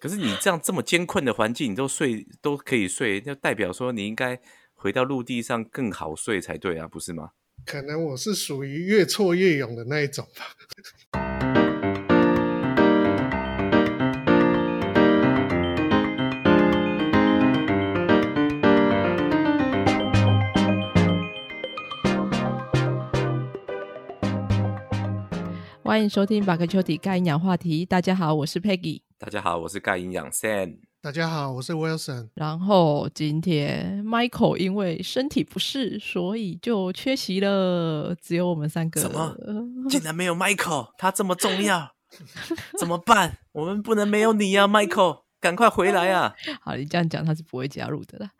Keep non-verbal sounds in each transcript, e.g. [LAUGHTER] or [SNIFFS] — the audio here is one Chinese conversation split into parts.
可是你这样这么艰困的环境，你都睡都可以睡，就代表说你应该回到陆地上更好睡才对啊，不是吗？可能我是属于越挫越勇的那一种吧。欢迎收听《巴克丘底钙营养话题》。大家好，我是 Peggy。大家好，我是钙营养 Sam。大家好，我是 Wilson。然后今天 Michael 因为身体不适，所以就缺席了，只有我们三个。什么？[LAUGHS] 竟然没有 Michael？他这么重要，[LAUGHS] 怎么办？我们不能没有你呀，Michael！赶快回来啊！[LAUGHS] 好，你这样讲他是不会加入的啦。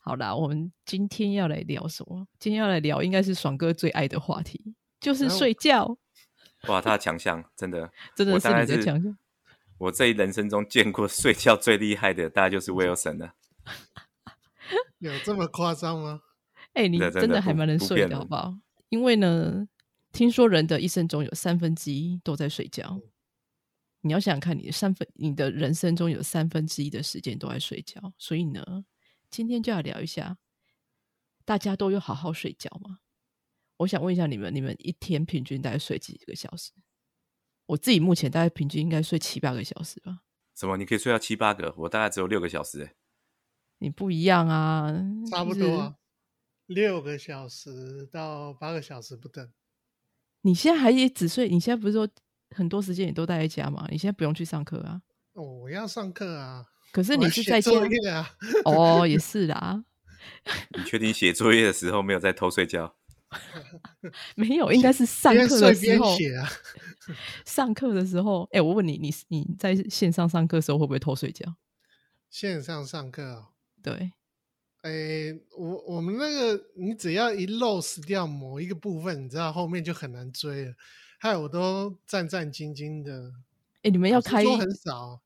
好啦，我们今天要来聊什么？今天要来聊应该是爽哥最爱的话题，就是睡觉。哇，他的强项真的真的是你的强项。我这一人生中见过睡觉最厉害的，大概就是 Wilson 了。[LAUGHS] 有这么夸张吗？哎，你真的还蛮能睡的，好不好？因为呢，听说人的一生中有三分之一都在睡觉。你要想想看，你的三分，你的人生中有三分之一的时间都在睡觉，所以呢。今天就要聊一下，大家都有好好睡觉吗？我想问一下你们，你们一天平均大概睡几个小时？我自己目前大概平均应该睡七八个小时吧。什么？你可以睡到七八个？我大概只有六个小时。哎，你不一样啊，差不多六个小时到八个小时不等。你现在还也只睡？你现在不是说很多时间也都待在家吗？你现在不用去上课啊？哦，我要上课啊。可是你是在作业啊？哦，也是啦。[LAUGHS] 你确定写作业的时候没有在偷睡觉？[LAUGHS] 没有，应该是上课的时候写啊。[LAUGHS] 上课的时候，哎，我问你，你你在线上上课的时候会不会偷睡觉？线上上课，对。哎，我我们那个，你只要一 lose 掉某一个部分，你知道后面就很难追了。害我都战战兢兢的。哎，你们要开很少。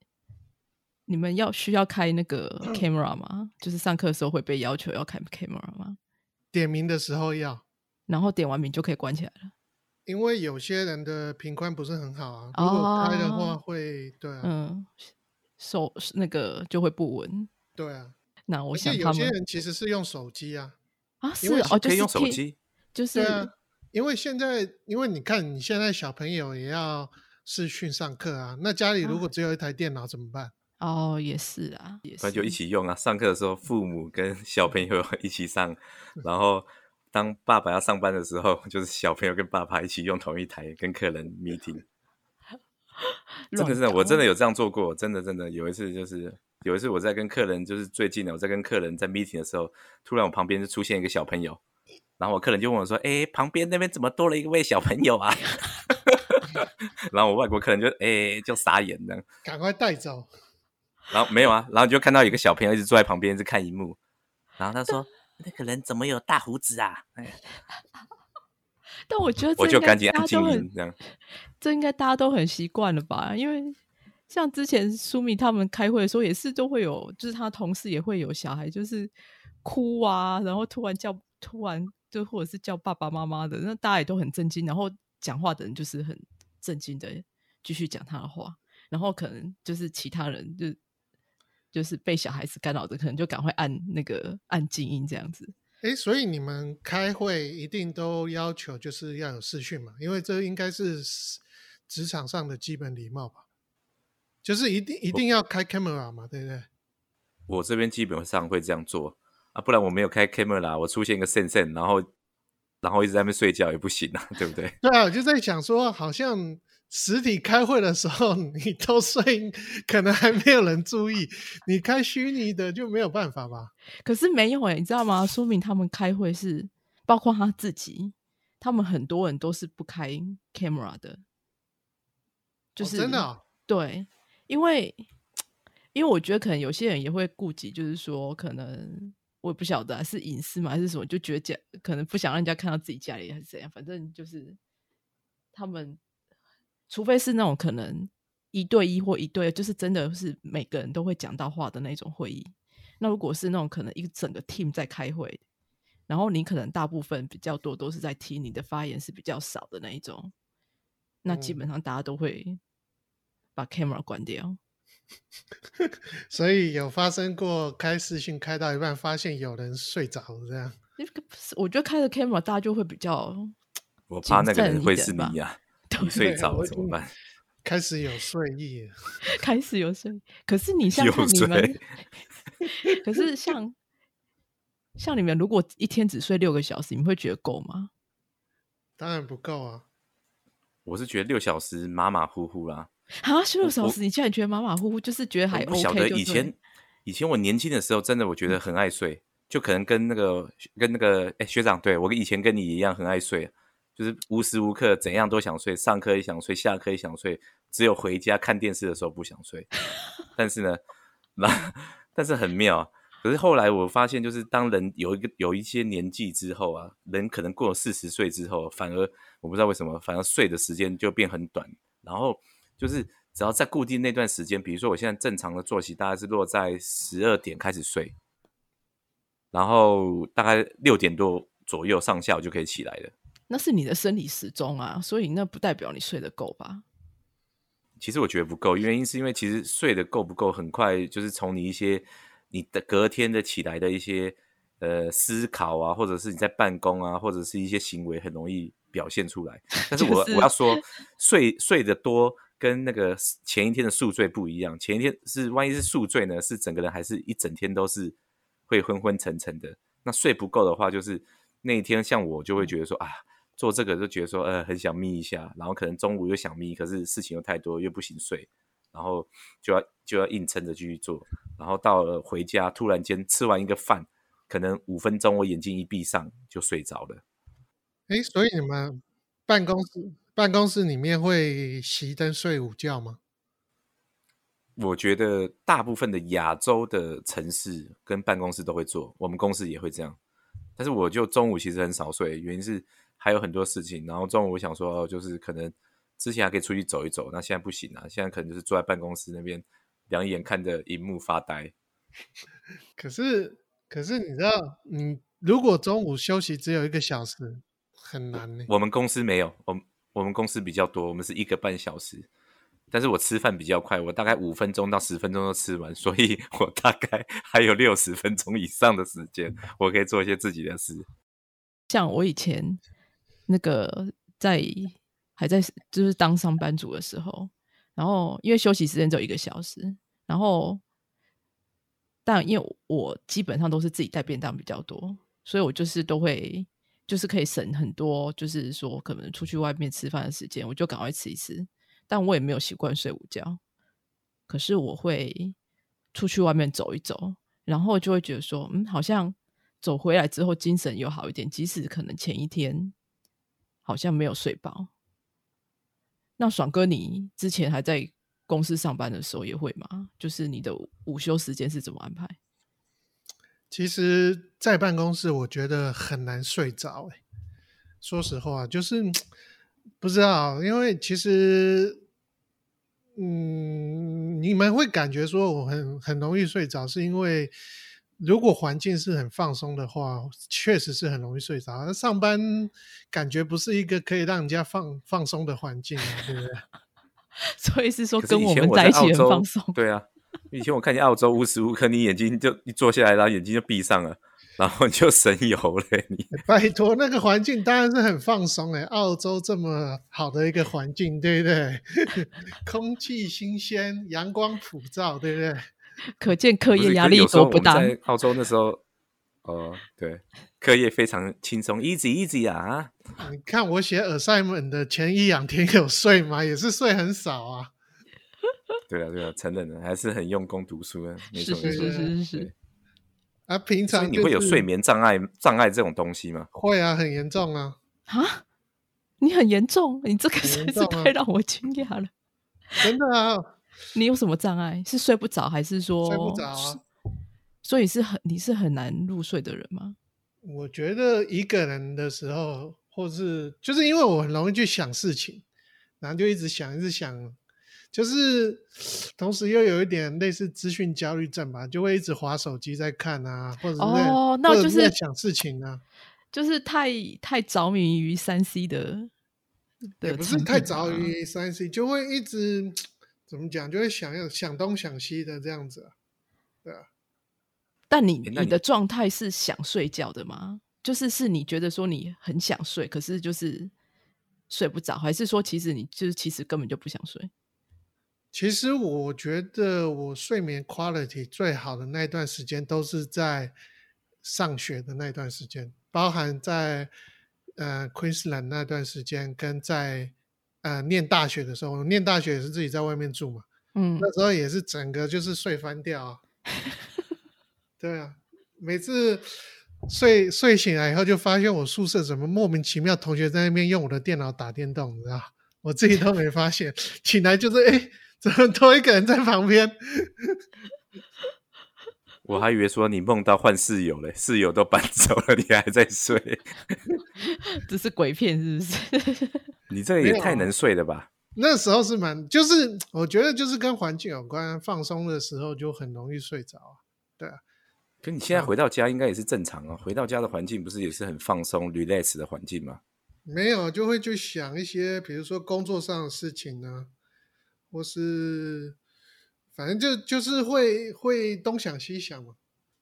你们要需要开那个 camera 吗？就是上课的时候会被要求要开 camera 吗？点名的时候要，然后点完名就可以关起来了。因为有些人的频宽不是很好啊，如果开的话会对啊，嗯，手那个就会不稳。对啊，那我想有些人其实是用手机啊，啊是哦，可以用手机，就是啊，因为现在因为你看你现在小朋友也要视讯上课啊，那家里如果只有一台电脑怎么办？哦，也是啊，也是，就一起用啊。上课的时候，父母跟小朋友一起上，[LAUGHS] 然后当爸爸要上班的时候，[LAUGHS] 就是小朋友跟爸爸一起用同一台跟客人 meeting。真的真的，我真的有这样做过，真的真的有一次，就是有一次我在跟客人，就是最近的，我在跟客人在 meeting 的时候，突然我旁边就出现一个小朋友，然后我客人就问我说：“哎，旁边那边怎么多了一位小朋友啊？” [LAUGHS] 然后我外国客人就哎就傻眼了，赶快带走。然后没有啊，然后就看到一个小朋友一直坐在旁边，一直看荧幕。然后他说：“那个人怎么有大胡子啊？” [LAUGHS] 但我觉得我就赶紧安静音，这样 [LAUGHS] 这应该大家都很习惯了吧？因为像之前苏米他们开会的时候，也是都会有，就是他同事也会有小孩，就是哭啊，然后突然叫，突然就或者是叫爸爸妈妈的，那大家也都很震惊。然后讲话的人就是很震惊的继续讲他的话，然后可能就是其他人就。就是被小孩子干扰的，可能就赶快按那个按静音这样子。哎，所以你们开会一定都要求就是要有视讯嘛？因为这应该是职场上的基本礼貌吧？就是一定一定要开 camera 嘛，对不对？我这边基本上会这样做啊，不然我没有开 camera，我出现一个 sen sen，然后然后一直在那边睡觉也不行啊，对不对？[LAUGHS] 对啊，我就在想说，好像。实体开会的时候，[LAUGHS] 你都睡，可能还没有人注意。你开虚拟的就没有办法吧？可是没有哎，你知道吗？说明他们开会是包括他自己，他们很多人都是不开 camera 的，就是真的对，因为因为我觉得可能有些人也会顾及，就是说可能我也不晓得是隐私嘛还是什么，就觉得家可能不想让人家看到自己家里还是怎样，反正就是他们。除非是那种可能一对一或一对，就是真的是每个人都会讲到话的那种会议。那如果是那种可能一整个 team 在开会，然后你可能大部分比较多都是在听，你的发言是比较少的那一种，那基本上大家都会把 camera 关掉。[LAUGHS] 所以有发生过开视讯开到一半，发现有人睡着这样。[LAUGHS] 我觉得开着 camera 大家就会比较，我怕那个人会是你呀、[LAUGHS] 你睡着了怎么办？[LAUGHS] 开始有睡意了，[LAUGHS] 开始有睡。可是你像你们睡，可是像像你们如果一天只睡六个小时，你们会觉得够吗？当然不够啊。我是觉得六小时马马虎虎啦。啊，十六小我时，你竟然觉得马马虎虎，就是觉得还我 OK 不晓得以前以前我年轻的时候，真的我觉得很爱睡，就可能跟那个跟那个哎学长，对我以前跟你一样很爱睡，就是无时无刻怎样都想睡，上课也想睡，下课也想睡，只有回家看电视的时候不想睡。[LAUGHS] 但是呢，那但是很妙。可是后来我发现，就是当人有一个有一些年纪之后啊，人可能过了四十岁之后，反而我不知道为什么，反而睡的时间就变很短。然后就是只要在固定那段时间，比如说我现在正常的作息大概是落在十二点开始睡，然后大概六点多左右上下我就可以起来了。那是你的生理时钟啊，所以那不代表你睡得够吧？其实我觉得不够，原因是因为其实睡得够不够，很快就是从你一些你的隔天的起来的一些呃思考啊，或者是你在办公啊，或者是一些行为，很容易表现出来。但是我、就是我要说，睡睡得多跟那个前一天的宿醉不一样，前一天是万一是宿醉呢，是整个人还是一整天都是会昏昏沉沉的。那睡不够的话，就是那一天像我就会觉得说啊，做这个就觉得说呃很想眯一下，然后可能中午又想眯，可是事情又太多又不行睡，然后就要就要硬撑着继续做，然后到了回家突然间吃完一个饭，可能五分钟我眼睛一闭上就睡着了。哎，所以你们办公室办公室里面会熄灯睡午觉吗？我觉得大部分的亚洲的城市跟办公室都会做，我们公司也会这样。但是我就中午其实很少睡，原因是还有很多事情。然后中午我想说，哦就是可能之前还可以出去走一走，那现在不行啊，现在可能就是坐在办公室那边，两眼看着荧幕发呆。[LAUGHS] 可是可是你知道，你如果中午休息只有一个小时，很难呢。我们公司没有，我们我们公司比较多，我们是一个半小时。但是我吃饭比较快，我大概五分钟到十分钟就吃完，所以我大概 [LAUGHS] 还有六十分钟以上的时间，我可以做一些自己的事。像我以前那个在还在就是当上班族的时候，然后因为休息时间只有一个小时，然后但因为我基本上都是自己带便当比较多，所以我就是都会就是可以省很多，就是说可能出去外面吃饭的时间，我就赶快吃一吃。但我也没有习惯睡午觉，可是我会出去外面走一走，然后就会觉得说，嗯，好像走回来之后精神又好一点，即使可能前一天好像没有睡饱。那爽哥，你之前还在公司上班的时候也会吗？就是你的午休时间是怎么安排？其实，在办公室我觉得很难睡着。哎，说实话，就是不知道，因为其实，嗯，你们会感觉说我很很容易睡着，是因为如果环境是很放松的话，确实是很容易睡着。那上班感觉不是一个可以让人家放放松的环境啊，对不对？[LAUGHS] 所以是说跟我们在一起很放松。对啊，以前我看见澳洲无时无刻你眼睛就一坐下来，然后眼睛就闭上了，然后你就神游了。你拜托，那个环境当然是很放松哎、澳洲这么好的一个环境，对不对？[LAUGHS] 空气新鲜，阳光普照，对不对？可见课业压力多不大在澳洲那时候，哦，对，课业非常轻松，easy easy 啊。[LAUGHS] 你看我写 assignment 的前一两天有睡吗？也是睡很少啊。[LAUGHS] 对啊，对啊，承认了，还是很用功读书的，没是错没错。是是是是是，啊，平所以常、就是、你会有睡眠障碍障碍这种东西吗？会啊，很严重啊，啊，你很严重，你这个很实在是太让我惊讶了。真的啊，你有什么障碍？是睡不着，还是说睡不着啊。所以是很你是很难入睡的人吗？我觉得一个人的时候，或是就是因为我很容易去想事情，然后就一直想，一直想，就是 [SNIFFS] 同时又有一点类似资讯焦虑症吧，就会一直划手机在看啊，或者是哦那就是在想事情啊，就是太太着迷于三 C 的的也不是太着于三 C，就会一直怎么讲，就会想要想东想西的这样子啊，对啊。但你你的状态是想睡觉的吗？就是是你觉得说你很想睡，可是就是睡不着，还是说其实你就是其实根本就不想睡？其实我觉得我睡眠 quality 最好的那段时间都是在上学的那段时间，包含在呃 Queensland 那段时间，跟在呃念大学的时候，念大学也是自己在外面住嘛，嗯，那时候也是整个就是睡翻掉啊。[LAUGHS] 对啊，每次睡睡醒来以后，就发现我宿舍怎么莫名其妙，同学在那边用我的电脑打电动，你知道？我自己都没发现，[LAUGHS] 醒来就是哎，怎么多一个人在旁边？我还以为说你梦到换室友嘞，室友都搬走了，你还在睡，[LAUGHS] 这是鬼片是不是？[LAUGHS] 你这个也太能睡了吧？那时候是蛮，就是我觉得就是跟环境有关，放松的时候就很容易睡着啊。对啊，可你现在回到家应该也是正常啊，回到家的环境不是也是很放松、relax 的环境吗？没有就会去想一些，比如说工作上的事情呢，或是反正就就是会会东想西想嘛。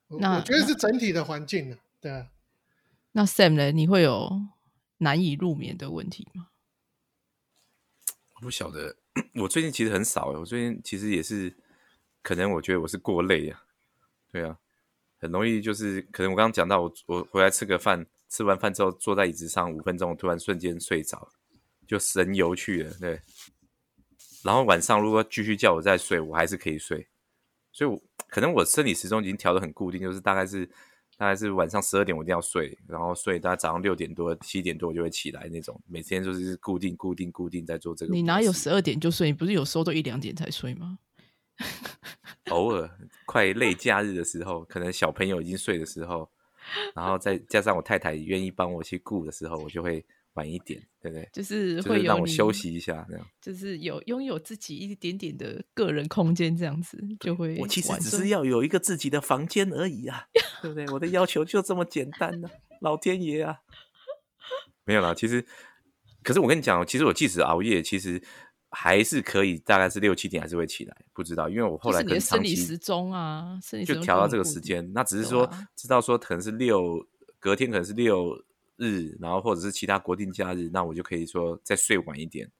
我那我觉得是整体的环境啊，对啊。那 Sam 呢？你会有难以入眠的问题吗？我不晓得，[CLEARS THROAT] 我最近其实很少欸，我最近其实也是，可能我觉得我是过累啊，对啊，很容易就是可能我刚刚讲到我我回来吃个饭，吃完饭之后坐在椅子上五分钟，我突然瞬间睡着，就神游去了，对。然后晚上如果继续叫我再睡，我还是可以睡，所以我可能我生理时钟已经调的很固定，就是大概是大概是晚上十二点我一定要睡，然后睡大概早上六点多七点多我就会起来那种，每天就是固定固定固定在做这个。你哪有十二点就睡？你不是有时候都一两点才睡吗？[LAUGHS] 偶尔快累假日的时候，可能小朋友已经睡的时候，然后再加上我太太愿意帮我去顾的时候，我就会晚一点，对不对？就是就是会有让我休息一下，这样。就是有拥有自己一点点的个人空间，这样子就会。我其实只是要有一个自己的房间而已啊，对不对？我的要求就这么简单呢、老天爷啊！没有啦，其实，可是我跟你讲，其实我即使熬夜，其实还是可以，大概是六七点还是会起来，不知道，因为我后来可能长期生理时钟啊，生理时就钟调到这个时间。那只是对说啊知道说可能是六，隔天可能是六日，然后或者是其他国定假日，那我就可以说再睡晚一点，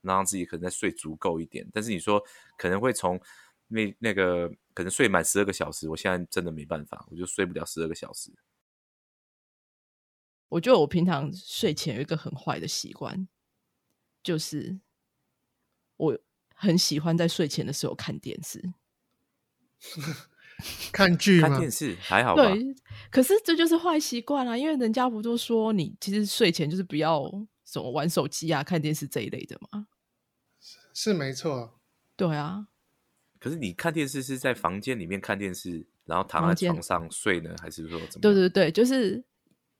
让自己可能再睡足够一点。但是你说可能会从那那个可能睡满十二个小时，我现在真的没办法，我就睡不了十二个小时。我觉得我平常睡前有一个很坏的习惯，就是我很喜欢在睡前的时候看电视。[LAUGHS] [LAUGHS] 看剧吗？看电视还好吧？对，可是这就是坏习惯啊，因为人家不都说你其实睡前就是不要什么玩手机啊、看电视这一类的嘛。是没错，对啊，可是你看电视是在房间里面看电视，然后躺在床上睡呢，还是说怎么？对对对，就是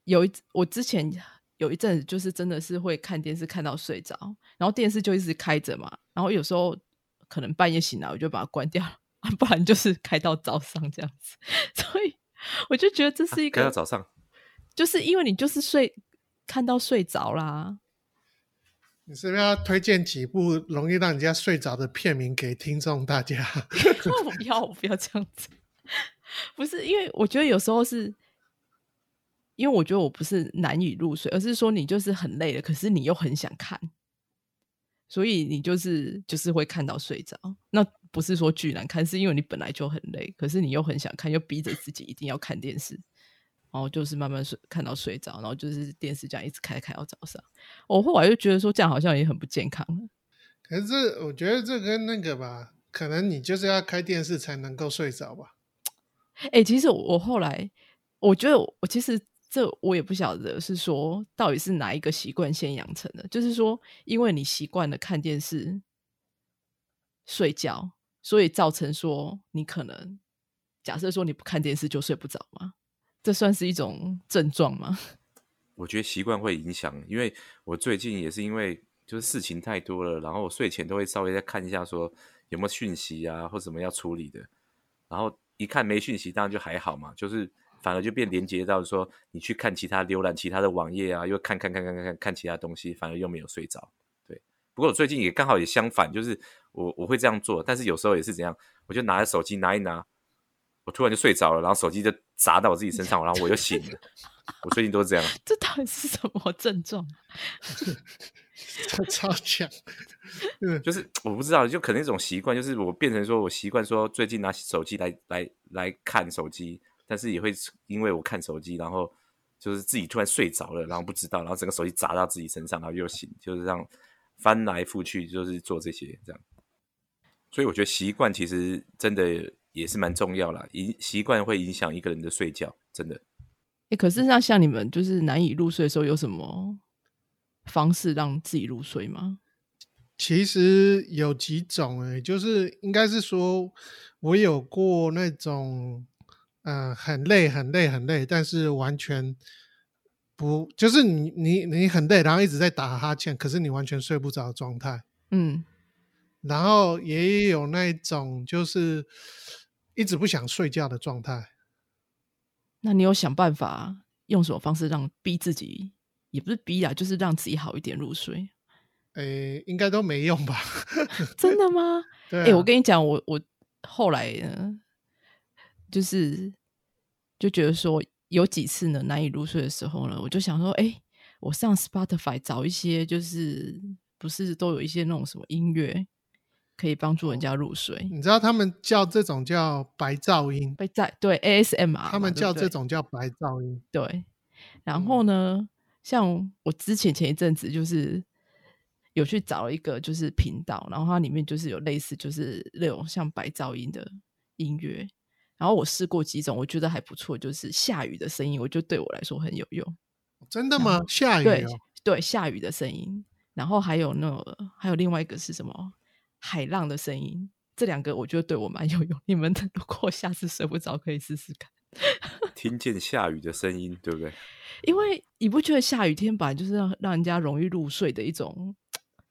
有一我之前有一阵子就是真的是会看电视看到睡着，然后电视就一直开着嘛，然后有时候可能半夜醒来我就把它关掉，[LAUGHS] 不然就是开到早上这样子，[LAUGHS] 所以我就觉得这是一个，开到早上。就是因为你就是睡看到睡着啦，你是不是要推荐几部容易让人家睡着的片名给听众大家？[LAUGHS] 我不要，我不要这样子。不是因为我觉得有时候是，因为我觉得我不是难以入睡，而是说你就是很累了，可是你又很想看，所以你就是就是会看到睡着。那不是说剧难看，是因为你本来就很累，可是你又很想看，又逼着自己一定要看电视，然后就是慢慢睡看到睡着，然后就是电视这样一直开开到早上。我后来就觉得说这样好像也很不健康了。可是这我觉得这跟那个吧，可能你就是要开电视才能够睡着吧。哎、其实我我后来我觉得我我其实这我也不晓得是说到底是哪一个习惯先养成的，就是说因为你习惯了看电视睡觉，所以造成说你可能假设说你不看电视就睡不着吗？这算是一种症状吗？[LAUGHS] 我觉得习惯会影响，因为我最近也是因为就是事情太多了，然后我睡前都会稍微再看一下说有没有讯息啊或什么要处理的，然后一看没讯息，当然就还好嘛，就是反而就变连接到说你去看其他浏览其他的网页啊，又看看看看看看看其他东西，反而又没有睡着，对，不过我最近也刚好也相反，就是我我会这样做，但是有时候也是怎样，我就拿着手机拿一拿，我突然就睡着了，然后手机就砸到我自己身上，然后我又醒了。我最近都是这样。这到底是什么症状？[LAUGHS] 超强，就是我不知道，就可能一种习惯，就是我变成说我习惯说最近拿手机来来来看手机，但是也会因为我看手机，然后就是自己突然睡着了，然后不知道，然后整个手机砸到自己身上，然后又醒，就是这样翻来覆去，就是做这些这样。所以我觉得习惯其实真的也是蛮重要啦，影习惯会影响一个人的睡觉，真的。哎，可是那像你们就是难以入睡的时候，有什么？方式让自己入睡吗？其实有几种诶，就是应该是说，我有过那种，呃，很累、很累、很累，但是完全不，就是你你你很累，然后一直在打哈欠，可是你完全睡不着的状态。嗯，然后也有那种就是一直不想睡觉的状态。那你有想办法用什么方式让逼自己？也不是逼啊，就是让自己好一点入睡。诶，应该都没用吧？真的吗？[LAUGHS] 对。哎，我跟你讲，我我后来呢，就是就觉得说，有几次呢难以入睡的时候呢，我就想说，哎，我上 Spotify 找一些，就是不是都有一些那种什么音乐可以帮助人家入睡？你知道他们叫这种叫白噪音？被在对 ASMR，他们叫这种叫白噪音。对。然后呢？像我之前前一阵子就是有去找一个就是频道，然后它里面就是有类似就是那种像白噪音的音乐，然后我试过几种，我觉得还不错，就是下雨的声音，我觉得对我来说很有用。真的吗？下雨？对对，下雨的声音，然后还有那还有另外一个是什么？海浪的声音，这两个我觉得对我蛮有用。你们 [LAUGHS] 如果下次睡不着，可以试试看。[LAUGHS] 听见下雨的声音，对不对？因为你不觉得下雨天本来就是让让人家容易入睡的一种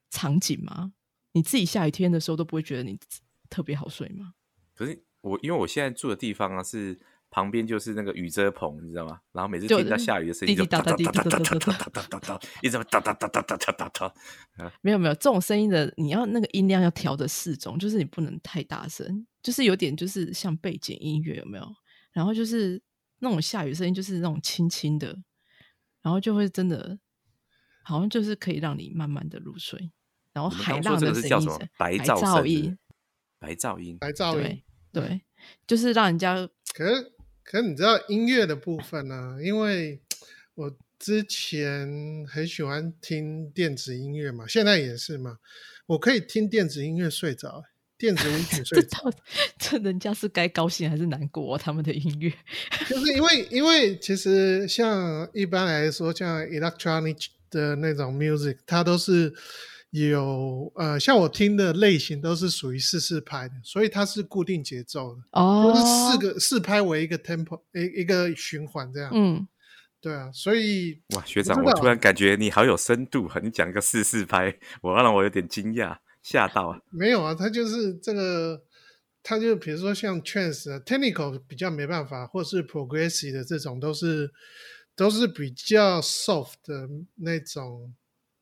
场景吗？你自己下雨天的时候都不会觉得你特别好睡吗？可是我因为我现在住的地方啊，是旁边就是那个雨遮棚，你知道吗？然后每次听到下雨的声音，就哒哒哒哒哒哒哒哒哒一直哒哒哒哒哒哒哒哒。没有没有，这种声音的你要那个音量要调的适中，就是你不能太大声，就是有点就是像背景音乐，有没有？然后就是那种下雨声音，就是那种轻轻的，然后就会真的好像就是可以让你慢慢的入睡。然后海浪的声音，白噪音，白噪音，白噪音，对，就是让人家。可是，可是你知道音乐的部分呢？因为我之前很喜欢听电子音乐嘛，现在也是嘛，我可以听电子音乐睡着。电子舞曲 [LAUGHS] 睡着，这人家是该高兴还是难过？他们的音乐，就是因为因为其实像一般来说，像 electronic 的那种 music，它都是有呃，像我听的类型都是属于四四拍的，所以它是固定节奏的哦，就是四个四拍为一个 tempo，一一个循环这样。嗯，对啊，所以哇，学长，我突然感觉你好有深度啊！你讲一个四四拍，我让我有点惊讶。吓到啊！没有啊，他就是这个，他就比如说像 trance、technical 比较没办法，或是 progressive 的这种，都是都是比较 soft 的那种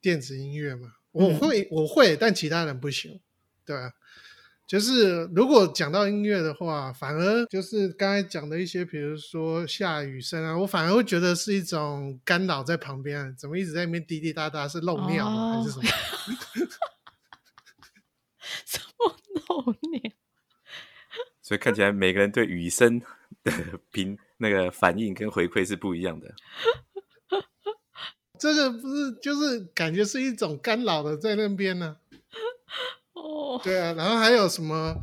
电子音乐嘛。我会我会，但其他人不行。对，就是如果讲到音乐的话，反而就是刚才讲的一些，比如说下雨声啊，我反而会觉得是一种干扰在旁边，怎么一直在那边滴滴答答，是漏尿吗？还是什么？[LAUGHS] 什么漏尿？[LAUGHS] 所以看起来每个人对雨声的 [LAUGHS] 评那个反应跟回馈是不一样的。这个不是就是感觉是一种干扰的在那边呢？[LAUGHS] 哦，对啊，然后还有什么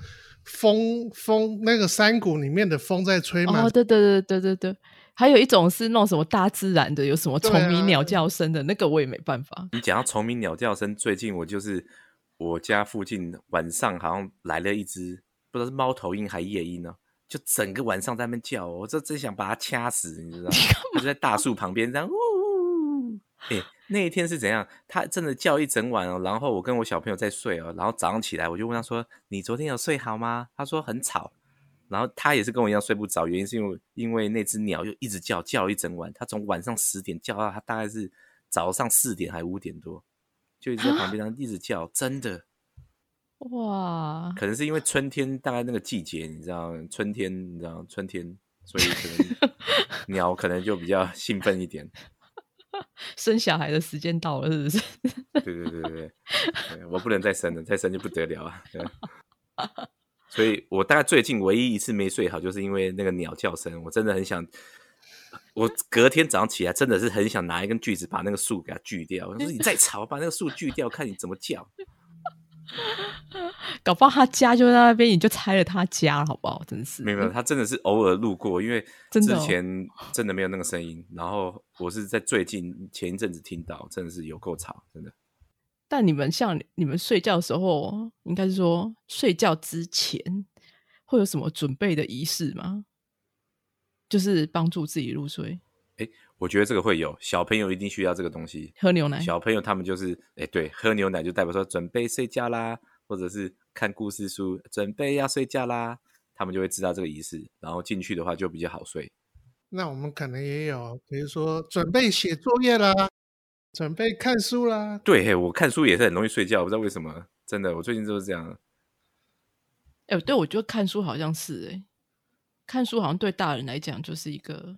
风风那个山谷里面的风在吹嘛？哦，对对对对对对，还有一种是那种什么大自然的，有什么虫鸣鸟叫声的那个，我也没办法。你讲到虫鸣鸟叫声，最近我就是。我家附近晚上好像来了一只，不知道是猫头鹰还夜鹰呢，就整个晚上在那边叫，我这真想把它掐死，你知道吗？它就在大树旁边这样呜呜。哎，那一天是怎样？他真的叫一整晚哦。然后我跟我小朋友在睡哦，然后早上起来我就问他说：“你昨天有睡好吗？”他说很吵。然后他也是跟我一样睡不着，原因是因为因为那只鸟就一直叫叫一整晚，他从晚上十点叫到他大概是早上四点还五点多。就一直在旁边，一直叫，真的。哇，可能是因为春天大概那个季节，你知道，春天你知道春天，所以可能 [LAUGHS] 鸟可能就比较兴奋一点。[LAUGHS] 生小孩的时间到了，是不是？对对对对对，我不能再生了，再生就不得了啊。所以我大概最近唯一一次没睡好，就是因为那个鸟叫声，我真的很想，我隔天早上起来真的是很想拿一根锯子把那个树给它锯掉。我说你再吵，把那个树锯掉，看你怎么叫。[LAUGHS] 搞不好他家就在那边，你就拆了他家，好不好？真是没有没有，他真的是偶尔路过，因为之前真的没有那个声音，然后我是在最近前一阵子听到，真的是有够吵，真的。但你们像你们睡觉的时候，应该是说睡觉之前会有什么准备的仪式吗？就是帮助自己入睡，我觉得这个会有，小朋友一定需要这个东西。喝牛奶。小朋友他们就是，哎，对，喝牛奶就代表说准备睡觉啦，或者是看故事书，准备要睡觉啦，他们就会知道这个仪式，然后进去的话就比较好睡。那我们可能也有，比如说准备写作业啦，准备看书啦。对，嘿，我看书也是很容易睡觉，不知道为什么，真的，我最近就是这样。哎、对，我觉得看书好像是哎、看书好像对大人来讲就是一个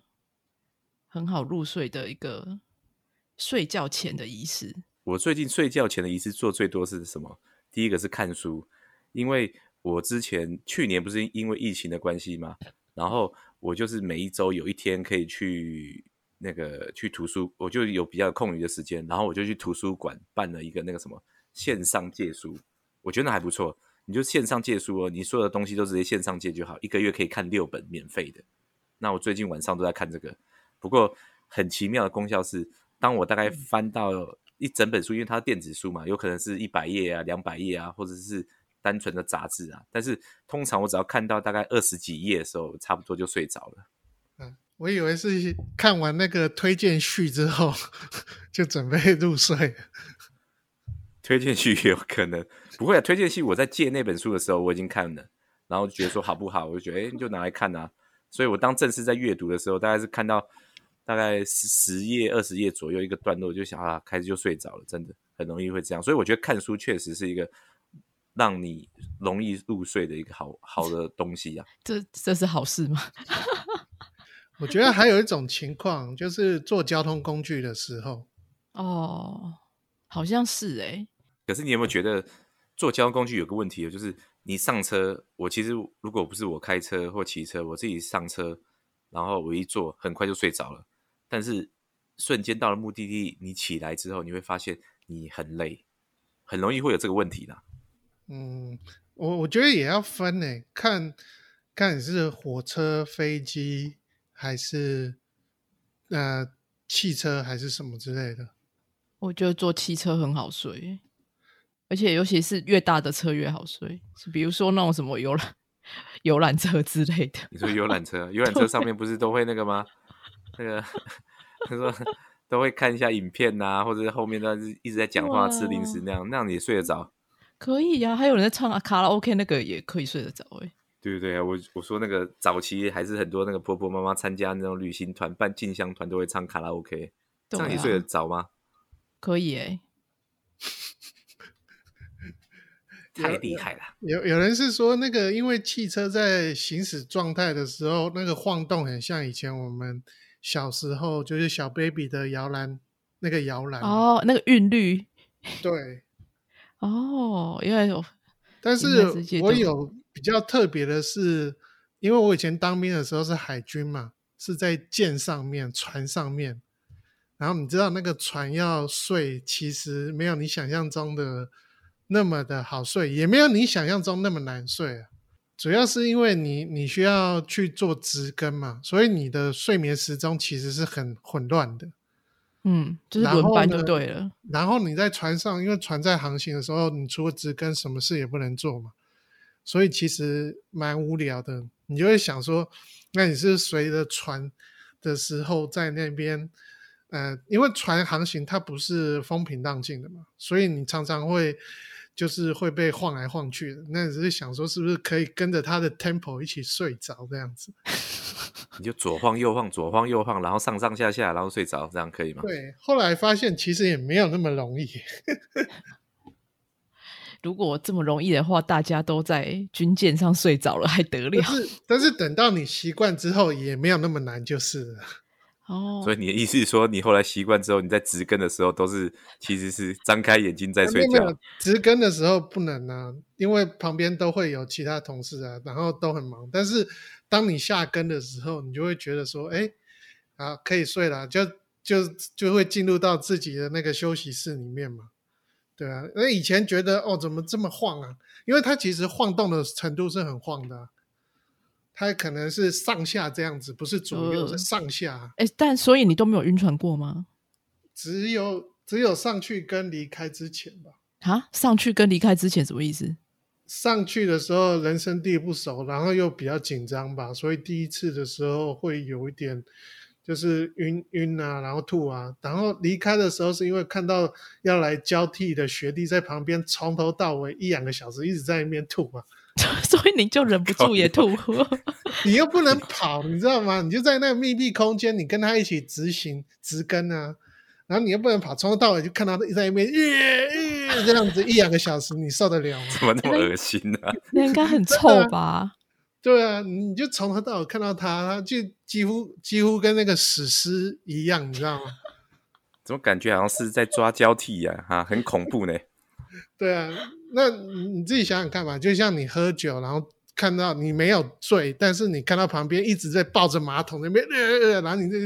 很好入睡的一个睡觉前的仪式。我最近睡觉前的仪式做最多是什么？第一个是看书，因为我之前去年不是因为疫情的关系嘛，然后我就是每一周有一天可以去那个去图书，我就有比较空余的时间，然后我就去图书馆办了一个那个什么线上借书，我觉得那还不错。你就线上借书哦，你所有的东西都直接线上借就好，一个月可以看六本免费的。那我最近晚上都在看这个，不过很奇妙的功效是，当我大概翻到一整本书，因为它是电子书嘛，有可能是一百页啊、两百页啊，或者是单纯的杂志啊。但是通常我只要看到大概二十几页的时候，差不多就睡着了。嗯，我以为是看完那个推荐序之后 [LAUGHS] 就准备入睡。[LAUGHS] 推荐序也有可能不会啊，推荐序我在借那本书的时候我已经看了，然后觉得说好不好，我就觉得哎、诶就拿来看啊。所以我当正式在阅读的时候，大概是看到大概十十页、二十页左右一个段落，就想啊，开始就睡着了，真的很容易会这样。所以我觉得看书确实是一个让你容易入睡的一个好好的东西啊。[LAUGHS] 这这是好事吗？[LAUGHS] 我觉得还有一种情况，就是坐交通工具的时候，哦，好像是哎、可是你有没有觉得坐交通工具有个问题，就是你上车，我其实如果不是我开车或骑车，我自己上车，然后我一坐，很快就睡着了。但是瞬间到了目的地，你起来之后，你会发现你很累，很容易会有这个问题的。嗯，我我觉得也要分呢，看看你是火车、飞机还是呃汽车还是什么之类的。我觉得坐汽车很好睡，而且尤其是越大的车越好睡，是比如说那种什么游览 [LAUGHS] 游览车之类的。你说游览车，游览车上面不是都会那个吗？那个他说都会看一下影片呐、或者是后面都是一直在讲话、吃零食那样，那样你也睡得着。可以呀、啊，还有人在唱啊卡拉 OK，那个也可以睡得着哎、对对对啊，我我说那个早期还是很多那个婆婆妈妈参加那种旅行团、办进香团都会唱卡拉 OK，这对啊样你睡得着吗？[LAUGHS] 可以哎、[LAUGHS] 太厉害了！有有人是说，那个因为汽车在行驶状态的时候，那个晃动很像以前我们小时候就是小 baby 的摇篮，那个摇篮。哦，那个韵律对，哦，因为有但是我有比较特别的是，因为我以前当兵的时候是海军嘛，是在舰上面、船上面，然后你知道那个船要睡，其实没有你想象中的那么的好睡，也没有你想象中那么难睡啊。主要是因为你你需要去做植根嘛，所以你的睡眠时钟其实是很混乱的。嗯，就是轮班就呢对了。然后你在船上，因为船在航行的时候，你除了植根，什么事也不能做嘛，所以其实蛮无聊的。你就会想说，那你是随着船的时候在那边，呃，因为船航行它不是风平浪静的嘛，所以你常常会就是会被晃来晃去的。那只是想说，是不是可以跟着他的 tempo 一起睡着这样子？[LAUGHS] 你就左晃右晃，左晃右晃，然后上上下下，然后睡着，这样可以吗？对，后来发现其实也没有那么容易。[LAUGHS] 如果这么容易的话，大家都在军舰上睡着了，还得了但？是但是等到你习惯之后，也没有那么难，就是了。哦所，以你的意思是说，你后来习惯之后，你在直根的时候都是其实是张开眼睛在睡觉没有没有，直根的时候不能啊，因为旁边都会有其他同事啊，然后都很忙。但是当你下根的时候，你就会觉得说，哎，啊，可以睡了，就就就会进入到自己的那个休息室里面嘛。对啊，那以前觉得哦，怎么这么晃啊？因为它其实晃动的程度是很晃的啊、它可能是上下这样子，不是左右，呃是上下啊。哎，但所以你都没有晕船过吗？只有只有上去跟离开之前吧。啊，上去跟离开之前什么意思？上去的时候人生地不熟，然后又比较紧张吧，所以第一次的时候会有一点就是晕晕啊，然后吐啊，然后离开的时候是因为看到要来交替的学弟在旁边从头到尾一两个小时一直在那边吐嘛，[LAUGHS] 所以你就忍不住也吐。[LAUGHS] 你又不能跑，你知道吗？你就在那个密闭空间，你跟他一起执行直跟啊，然后你又不能跑，从头到尾就看到他在那边耶耶这样子一两个小时，你受得了吗？[LAUGHS] 怎么那么恶心呢、啊？那应该很臭吧？对啊，你就从头到尾看到他，他就几乎几乎跟那个史诗一样，你知道吗？怎么感觉好像是在抓交替呀、哈，很恐怖呢。对啊，那你你自己想想看嘛，就像你喝酒，然后看到你没有醉，但是你看到旁边一直在抱着马桶那边，呃呃呃然后你这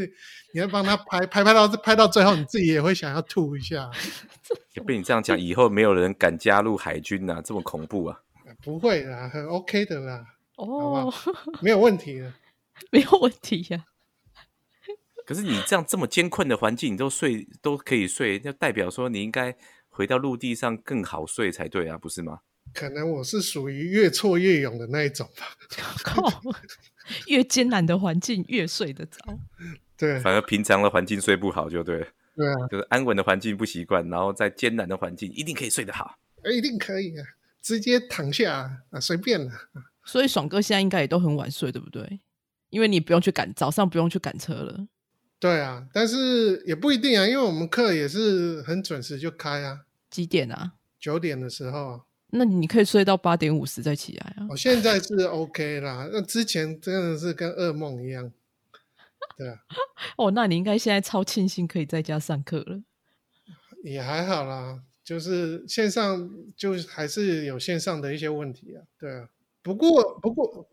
你要帮他拍拍拍到拍到最后，你自己也会想要吐一下。[LAUGHS] 被你这样讲，以后没有人敢加入海军呐、这么恐怖啊！不会啦，很 OK 的啦，哦，[LAUGHS] 没有问题的。没有问题呀、可是你这样这么艰困的环境，你都睡都可以睡，那代表说你应该回到陆地上更好睡才对啊，不是吗？可能我是属于越挫越勇的那一种吧。[LAUGHS] 靠，越艰难的环境越睡得着。[LAUGHS] 对反而平常的环境睡不好就对了，对啊，就是安稳的环境不习惯，然后在艰难的环境一定可以睡得好。一定可以啊，直接躺下啊，随便了。所以爽哥现在应该也都很晚睡，对不对？因为你不用去赶，早上不用去赶车了。对啊，但是也不一定啊，因为我们课也是很准时就开啊，几点啊？九点的时候啊。那你可以睡到八点五十再起来啊。我现在是 OK 啦，那之前真的是跟噩梦一样。对啊，[LAUGHS] 哦，那你应该现在超庆幸可以在家上课了。也还好啦，就是线上就还是有线上的一些问题啊。对啊，不过不过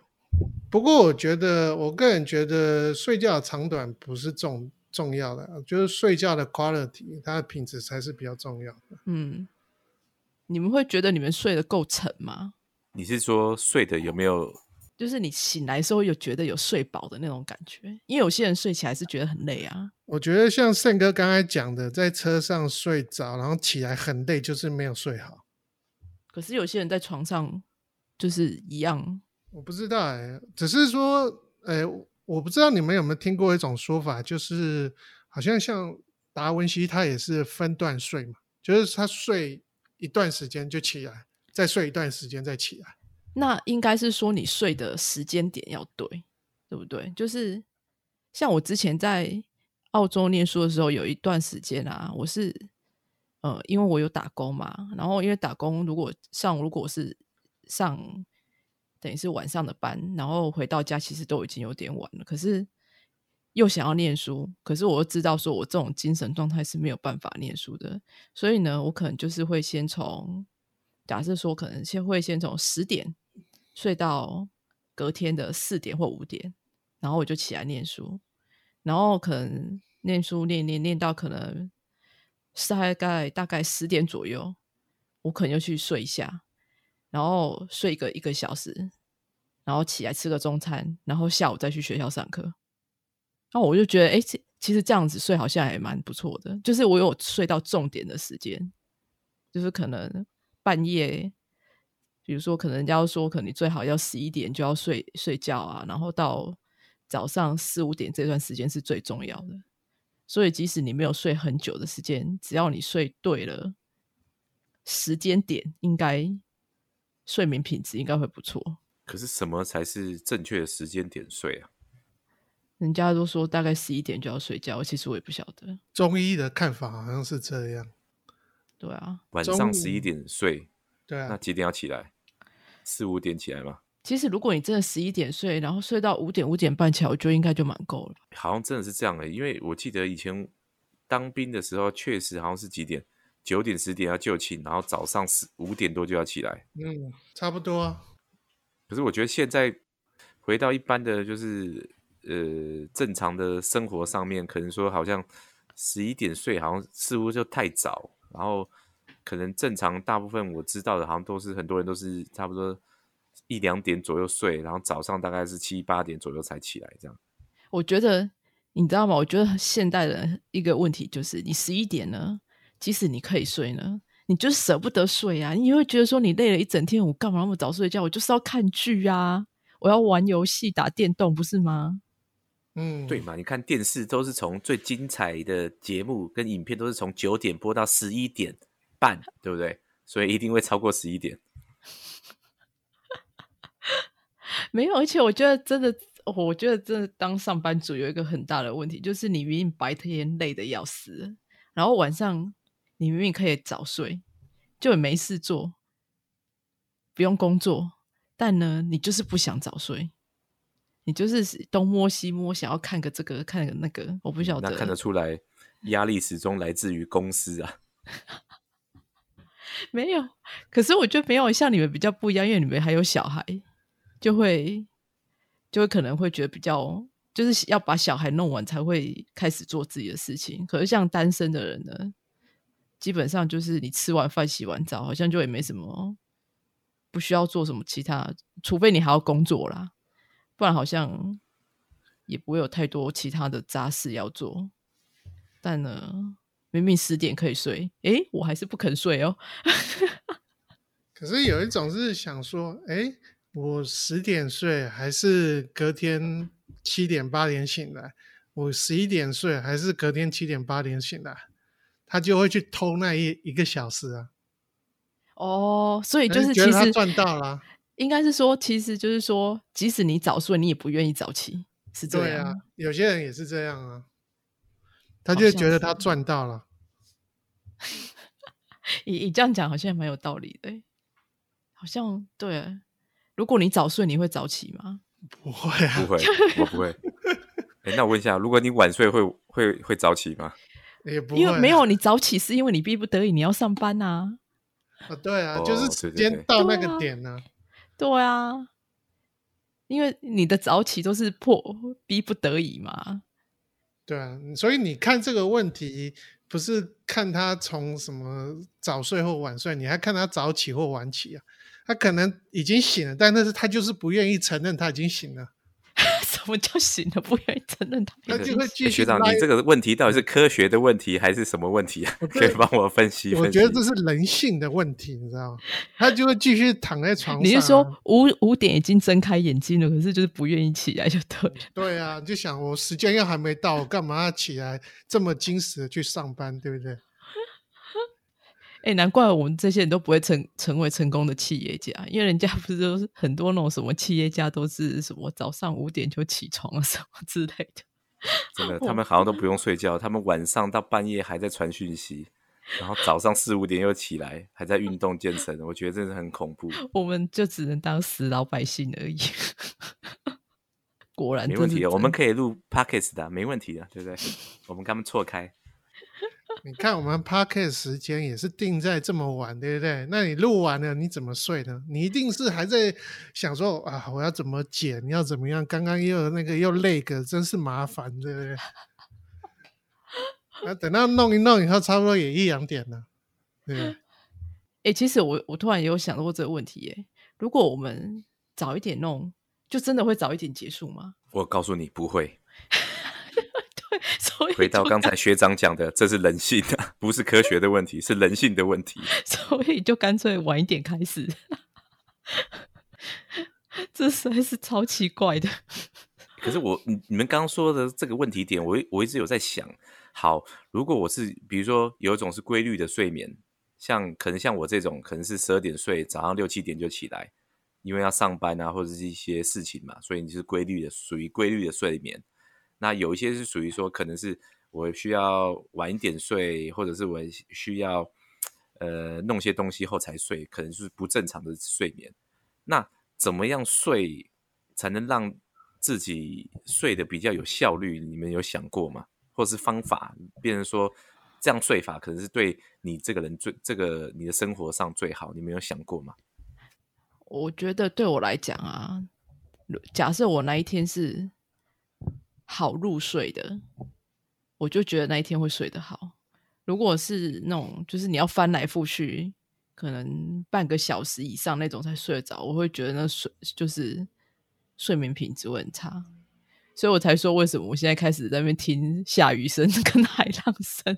不过，我觉得我个人觉得睡觉的长短不是重重要的啊，就是睡觉的 quality，它的品质才是比较重要的。嗯，你们会觉得你们睡得够沉吗？你是说睡的有没有？就是你醒来的时候有觉得有睡饱的那种感觉，因为有些人睡起来是觉得很累啊。我觉得像盛哥刚才讲的，在车上睡着，然后起来很累，就是没有睡好。可是有些人在床上就是一样，我不知道哎、只是说，哎、我不知道你们有没有听过一种说法，就是好像像达文西他也是分段睡嘛，就是他睡一段时间就起来，再睡一段时间再起来。那应该是说你睡的时间点要对，对不对？就是像我之前在澳洲念书的时候，有一段时间啊，我是呃，因为我有打工嘛，然后因为打工如果上如果是上等于是晚上的班，然后回到家其实都已经有点晚了，可是又想要念书，可是我又知道说我这种精神状态是没有办法念书的，所以呢，我可能就是会先从假设说，可能先会先从十点睡到隔天的四点或五点，然后我就起来念书，然后可能念书念念念到可能大概大概十点左右，我可能就去睡一下，然后睡个一个小时，然后起来吃个中餐，然后下午再去学校上课。然后我就觉得，哎，这其实这样子睡好像也蛮不错的，就是我有睡到重点的时间，就是可能半夜，比如说可能人家说，可能你最好要十一点就要睡睡觉啊，然后到早上四五点这段时间是最重要的。所以即使你没有睡很久的时间，只要你睡对了，时间点，应该睡眠品质应该会不错。可是什么才是正确的时间点睡啊？人家都说大概十一点就要睡觉，其实我也不晓得。中医的看法好像是这样。对啊，晚上十一点睡，对啊，那几点要起来？四五点起来吗？其实如果你真的十一点睡，然后睡到五点五点半起来，我觉得应该就蛮够了。好像真的是这样的、因为我记得以前当兵的时候，确实好像是几点，九点十点要就寝，然后早上十五点多就要起来。嗯，差不多啊。可是我觉得现在回到一般的就是呃正常的生活上面，可能说好像十一点睡，好像似乎就太早，然后可能正常大部分我知道的，好像都是很多人都是差不多一两点左右睡，然后早上大概是七八点左右才起来这样。我觉得你知道吗？我觉得现代人一个问题就是，你十一点呢，即使你可以睡呢，你就舍不得睡啊，你会觉得说你累了一整天，我干嘛那么早睡觉？我就是要看剧啊，我要玩游戏、打电动，不是吗？嗯，对嘛？你看电视都是从最精彩的节目跟影片都是从九点播到十一点半，对不对？所以一定会超过十一点。[LAUGHS] 没有，而且我觉得真的，我觉得真的当上班族有一个很大的问题，就是你明明白天累的要死，然后晚上你明明可以早睡，就也没事做，不用工作，但呢，你就是不想早睡，你就是东摸西摸，想要看个这个看个那个，我不晓得，那看得出来，[LAUGHS] 压力始终来自于公司啊。[LAUGHS] 没有，可是我觉得没有像你们比较不一样，因为你们还有小孩，就会就会可能会觉得比较，就是要把小孩弄完才会开始做自己的事情。可是像单身的人呢，基本上就是你吃完饭、洗完澡，好像就也没什么不需要做什么其他，除非你还要工作啦，不然好像也不会有太多其他的杂事要做。但呢，明明十点可以睡，诶，我还是不肯睡哦。[LAUGHS] 可是有一种是想说，哎，我十点睡，还是隔天七点八点醒来？我十一点睡，还是隔天七点八点醒来？他就会去偷那一一个小时啊，哦，所以就是其实觉得他赚到了啊。[LAUGHS] 应该是说，其实就是说，即使你早睡，你也不愿意早起，是这样。对啊，有些人也是这样啊，他就觉得他是赚到了。[LAUGHS] 你你这样讲好像蛮有道理的欸，好像对。如果你早睡，你会早起吗？[LAUGHS] 不会啊不，会，我不会。哎，那我问一下，如果你晚睡会会会早起吗？因为没有你早起，是因为你逼不得已，你要上班呐、啊，对啊，哦就是时间到那个点呢、对啊，因为你的早起都是迫逼不得已嘛。对啊，所以你看这个问题，不是看他从什么早睡或晚睡，你还看他早起或晚起啊。他可能已经醒了，但那是他就是不愿意承认他已经醒了，[LAUGHS] 什么叫醒了不愿意承认他他已经醒就会继续诶学长，你这个问题到底是科学的问题还是什么问题啊？可以帮我分析分析。我觉得这是人性的问题，你知道吗？他就会继续躺在床上、啊。你是说五五点已经睁开眼睛了，可是就是不愿意起来就对了。对啊，就想我时间又还没到，我干嘛要起来这么矜持的去上班，对不对？哎、难怪我们这些人都不会成成为成功的企业家，因为人家不是都是很多那种什么企业家都是什么早上五点就起床了什么之类的。真的，[LAUGHS] 他们好像都不用睡觉，他们晚上到半夜还在传讯息，然后早上四五点又起来，还在运动健身，我觉得真的很恐怖。我们就只能当死老百姓而已。[LAUGHS] 果然没问题的，我们可以录 podcast 的，没问题的，对不对？我们跟他们错开。你看我们 podcast 时间也是定在这么晚，对不对？那你录完了，你怎么睡呢？你一定是还在想说啊，我要怎么剪，要怎么样？刚刚又那个又累个，真是麻烦，对不对？[LAUGHS] 那等到弄一弄以后，差不多也一两点了，对不对？[LAUGHS] 哎、其实我我突然也有想过这个问题哎，如果我们早一点弄，就真的会早一点结束吗？我告诉你不会。回到刚才学长讲的，这是人性的，不是科学的问题，是人性的问题。所以就干脆晚一点开始。这实在是超奇怪的。可是我你你们刚刚说的这个问题点，我我一直有在想，好，如果我是比如说有一种是规律的睡眠，像可能像我这种，可能是十二点睡，早上六七点就起来，因为要上班啊，或者是一些事情嘛，所以你是规律的，属于规律的睡眠。那有一些是属于说，可能是我需要晚一点睡，或者是我需要呃弄些东西后才睡，可能是不正常的睡眠。那怎么样睡才能让自己睡得比较有效率？你们有想过吗？或是方法，变成说这样睡法可能是对你这个人最这个你的生活上最好？你们有想过吗？我觉得对我来讲啊，假设我那一天是。好入睡的，我就觉得那一天会睡得好。如果是那种就是你要翻来覆去，可能半个小时以上那种才睡得着，我会觉得那睡就是睡眠品质会很差。所以我才说为什么我现在开始在那边听下雨声 [LAUGHS] 跟海浪声。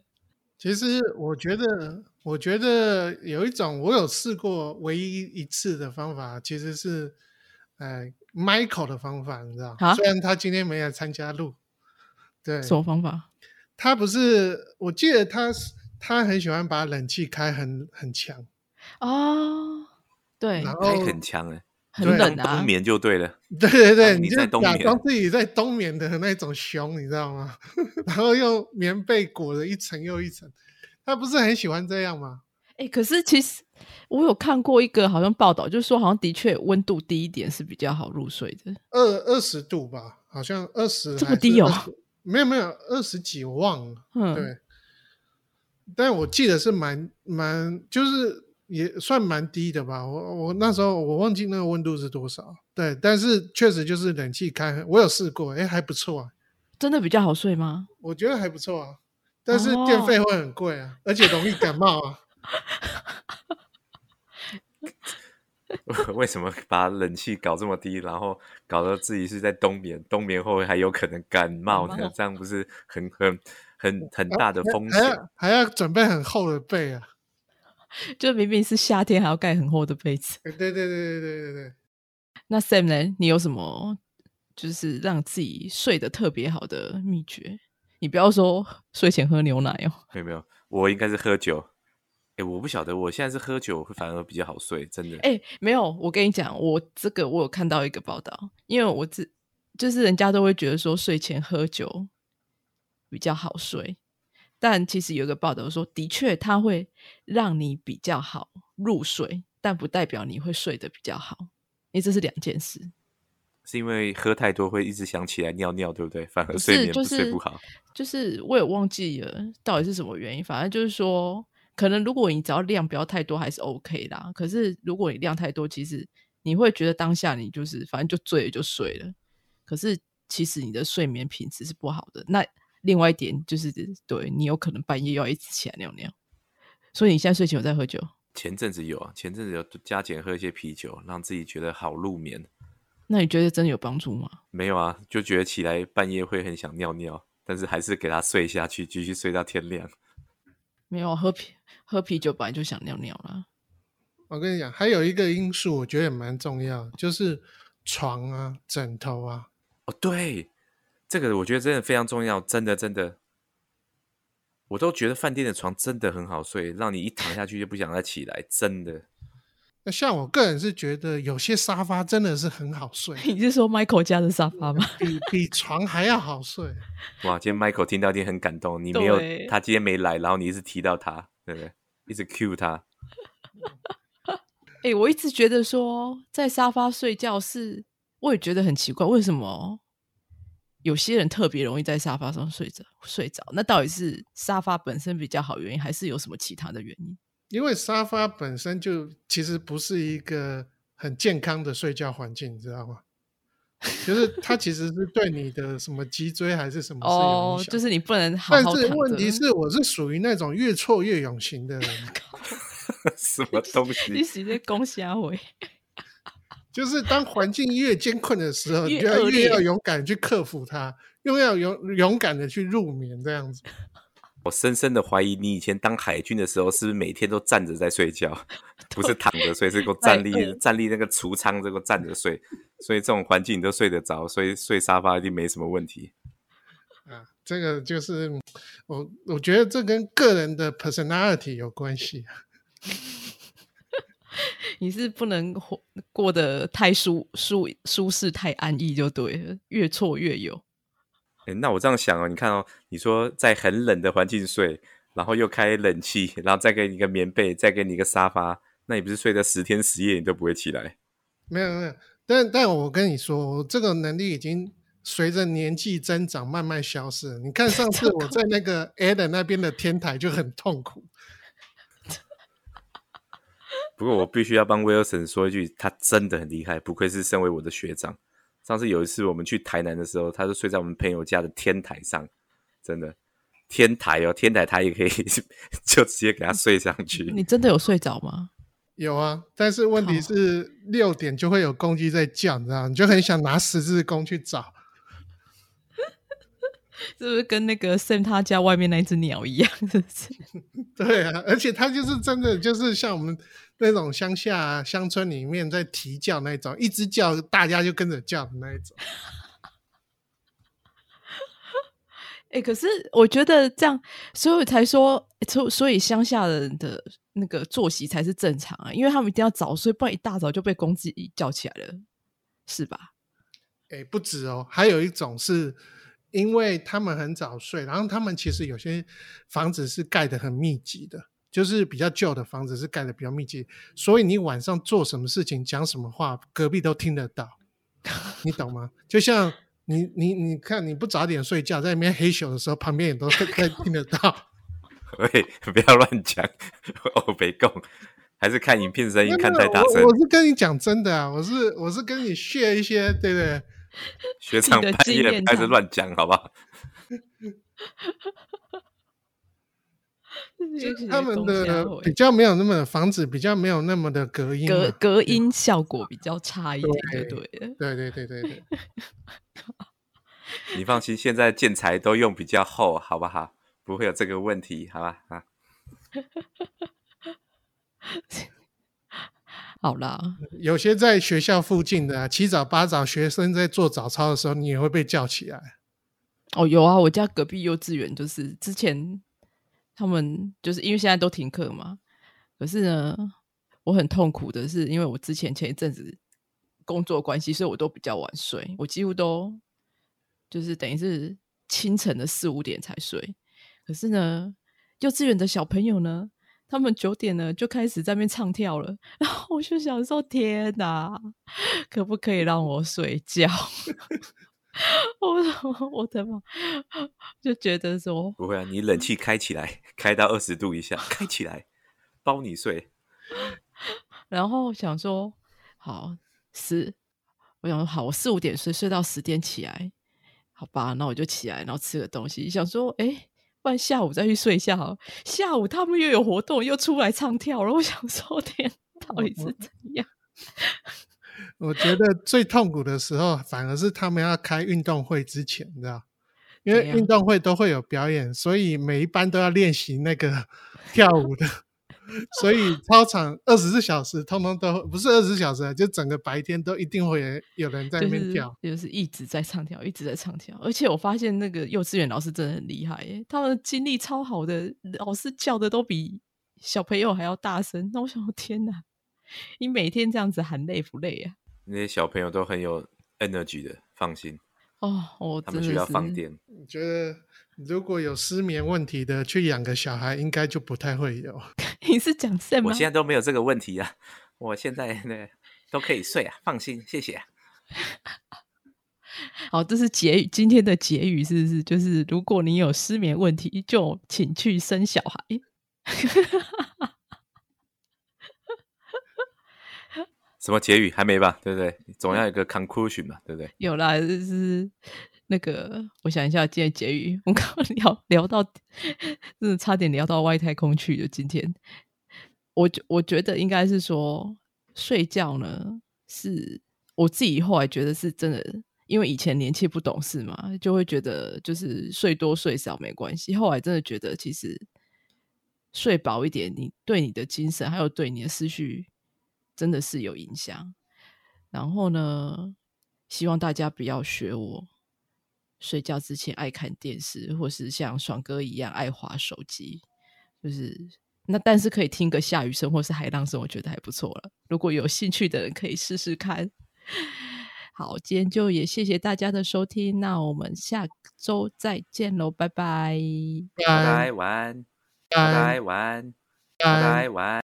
其实我觉得，我觉得有一种我有试过唯一一次的方法，其实是，哎。Michael 的方法，你知道？虽然他今天没来参加录，对，什么方法？他不是，我记得他是他很喜欢把冷气开很很强哦，对，开很强哎，很冷啊，冬眠就对了，对对对，你就假装自己在冬眠的那种熊，你知道吗？[LAUGHS] 然后用棉被裹了一层又一层，他不是很喜欢这样吗？哎，可是其实。我有看过一个好像报道，就是说好像的确温度低一点是比较好入睡的，二二十度吧，好像二十这么低哦？没有没有，二十几我忘了，嗯，对。但我记得是蛮蛮，就是也算蛮低的吧。我我那时候我忘记那个温度是多少，对。但是确实就是冷气开，我有试过，哎，还不错啊。真的比较好睡吗？我觉得还不错啊，但是电费会很贵啊，而且容易感冒啊。[LAUGHS] [LAUGHS] 为什么把冷气搞这么低，然后搞得自己是在冬眠？冬眠后还有可能感冒呢？这样不是很很很很大的风险？还要准备很厚的被啊！[LAUGHS] 就明明是夏天，还要盖很厚的被子。对对对对对对对。那 Sam 呢？你有什么就是让自己睡得特别好的秘诀？你不要说睡前喝牛奶哦。没有没有，我应该是喝酒。哎，我不晓得，我现在是喝酒会反而比较好睡，真的。哎，没有，我跟你讲，我这个我有看到一个报道，因为我自就是人家都会觉得说睡前喝酒比较好睡，但其实有一个报道说，的确它会让你比较好入睡，但不代表你会睡得比较好，因为这是两件事。是因为喝太多会一直想起来尿尿，对不对？反而睡眠不睡不好。就是我也忘记了到底是什么原因，反正就是说。可能如果你只要量不要太多，还是 OK 啦。可是如果你量太多，其实你会觉得当下你就是反正就醉了就睡了。可是其实你的睡眠品质是不好的。那另外一点就是，对你有可能半夜要一直起来尿尿。所以你现在睡前有在喝酒？前阵子有啊，前阵子有加减喝一些啤酒，让自己觉得好入眠。那你觉得真的有帮助吗？没有啊，就觉得起来半夜会很想尿尿，但是还是给他睡下去，继续睡到天亮。没有喝啤喝啤酒本来就想尿尿了。我跟你讲，还有一个因素，我觉得也蛮重要，就是床啊、枕头啊。哦，对，这个我觉得真的非常重要，真的真的，我都觉得饭店的床真的很好睡，让你一躺下去就不想再起来，真的。那像我个人是觉得有些沙发真的是很好睡。[LAUGHS] 你是说 Michael 家的沙发吗？[LAUGHS] 比比床还要好睡。哇，今天 Michael 听到一定很感动。你没有他今天没来，然后你一直提到他，对不对？一直 cue 他。哎，我一直觉得说在沙发睡觉是，我也觉得很奇怪，为什么有些人特别容易在沙发上睡着睡着？那到底是沙发本身比较好原因，还是有什么其他的原因？因为沙发本身就其实不是一个很健康的睡觉环境，你知道吗？就是它其实是对你的什么脊椎还是什么哦，就是你不能好好但是问题是，我是属于那种越挫越勇型的人。[LAUGHS] 什么东西？[LAUGHS] 你是在攻虾尾？[LAUGHS] 就是当环境越艰困的时候，你就要越要勇敢去克服它，又要勇勇敢的去入眠，这样子。我深深的怀疑，你以前当海军的时候，是不是每天都站着在睡觉，[LAUGHS] 不是躺着睡，是够站立站立那个储仓这个站着睡，所以这种环境你都睡得着，所以睡沙发一定没什么问题。啊，这个就是我我觉得这跟个人的 personality 有关系。[LAUGHS] 你是不能活过得太舒舒舒适、太安逸就对了，越挫越有。哎，那我这样想哦，你看哦，你说在很冷的环境睡，然后又开冷气，然后再给你一个棉被，再给你一个沙发，那你不是睡了十天十夜你都不会起来？没有没有，但但我跟你说，我这个能力已经随着年纪增长慢慢消失了。你看上次我在那个 Adam 那边的天台就很痛苦。[LAUGHS] 不过我必须要帮威尔森说一句，他真的很厉害，不愧是身为我的学长。上次有一次我们去台南的时候，他就睡在我们朋友家的天台上，真的天台哦，天台他也可以 [LAUGHS] 就直接给他睡上去。你真的有睡着吗？有啊，但是问题是六点就会有公鸡在叫，你知道，你就很想拿十字弓去找。[LAUGHS] 是不是跟那个 Sam 他家外面那只鸟一样？是不是？[LAUGHS] 对啊，而且他就是真的，就是像我们那种乡下乡村里面在啼叫那种，一直叫，大家就跟着叫的那一种。哎，[LAUGHS] 可是我觉得这样，所以才说，所所以乡下人的那个作息才是正常啊，因为他们一定要早睡，不然一大早就被公鸡叫起来了，是吧？哎，不止哦，还有一种是。因为他们很早睡，然后他们其实有些房子是盖的很密集的，就是比较旧的房子是盖的比较密集，所以你晚上做什么事情、讲什么话，隔壁都听得到，你懂吗？就像你你你看，你不早点睡觉，在里面黑咻的时候，旁边也都在听得到。[LAUGHS] 喂，不要乱讲，哦，别讲，还是看影片声音看太大声。我是跟你讲真的啊，我是我是跟你 share 一些，对不对？学长半夜开始乱讲，好不好？[LAUGHS] [LAUGHS] 他们的比较没有那么房子比较没有那么的隔音，隔隔音效果比较差一点，对对对对对对。[LAUGHS] 你放心，现在建材都用比较厚，好不好？不会有这个问题，好吧？啊。[LAUGHS] 好啦，有些在学校附近的七早八早，学生在做早操的时候，你也会被叫起来。哦，有啊，我家隔壁幼稚园就是之前他们就是因为现在都停课嘛，可是呢，我很痛苦的是，因为我之前前一阵子工作关系，所以我都比较晚睡，我几乎都就是等于是清晨的四五点才睡。可是呢，幼稚园的小朋友呢？他们九点呢就开始在那边唱跳了，然后我就想说：天哪，可不可以让我睡觉？[LAUGHS] [LAUGHS] 我我的妈，就觉得说不会啊，你冷气开起来，开到二十度以下，开起来包你睡。[LAUGHS] 然后想说好十，我想说好，我四五点睡，睡到十点起来，好吧，那我就起来，然后吃个东西，想说哎。不然下午再去睡一下好。下午他们又有活动，又出来唱跳了。我想说，天，到底是怎样？我觉得最痛苦的时候，反而是他们要开运动会之前，你知道？因为运动会都会有表演，所以每一班都要练习那个 [LAUGHS] 跳舞的。所以操场二十四小时，通通都不是二十四小时，就整个白天都一定会有人在那边跳，就是一直在唱跳，一直在唱跳。而且我发现那个幼稚园老师真的很厉害，耶，他们精力超好的，老师叫的都比小朋友还要大声。那我想，天哪，你每天这样子喊累不累啊？那些小朋友都很有 energy 的，放心哦。我他们需要放电。你觉得。如果有失眠问题的，去养个小孩，应该就不太会有。[LAUGHS] 你是讲什么？我现在都没有这个问题啊，我现在呢都可以睡啊，放心，谢谢。[LAUGHS] 好，这是结语，今天的结语是不是？就是如果你有失眠问题，就请去生小孩。什么结语还没吧？对不对？总要有个 conclusion 嘛，对不对？有啦，就是。那个，我想一下，今天结语，我刚刚聊聊到，真的差点聊到外太空去了。今天，我我觉得应该是说，睡觉呢，是我自己后来觉得是真的，因为以前年轻不懂事嘛，就会觉得就是睡多睡少没关系。后来真的觉得，其实睡饱一点，你对你的精神还有对你的思绪，真的是有影响。然后呢，希望大家不要学我。睡觉之前爱看电视，或是像爽哥一样爱滑手机，就是那但是可以听个下雨声或是海浪声，我觉得还不错了。如果有兴趣的人可以试试看。好，今天就也谢谢大家的收听，那我们下周再见喽，拜拜。拜拜，晚安，拜拜，晚安，拜拜，晚安。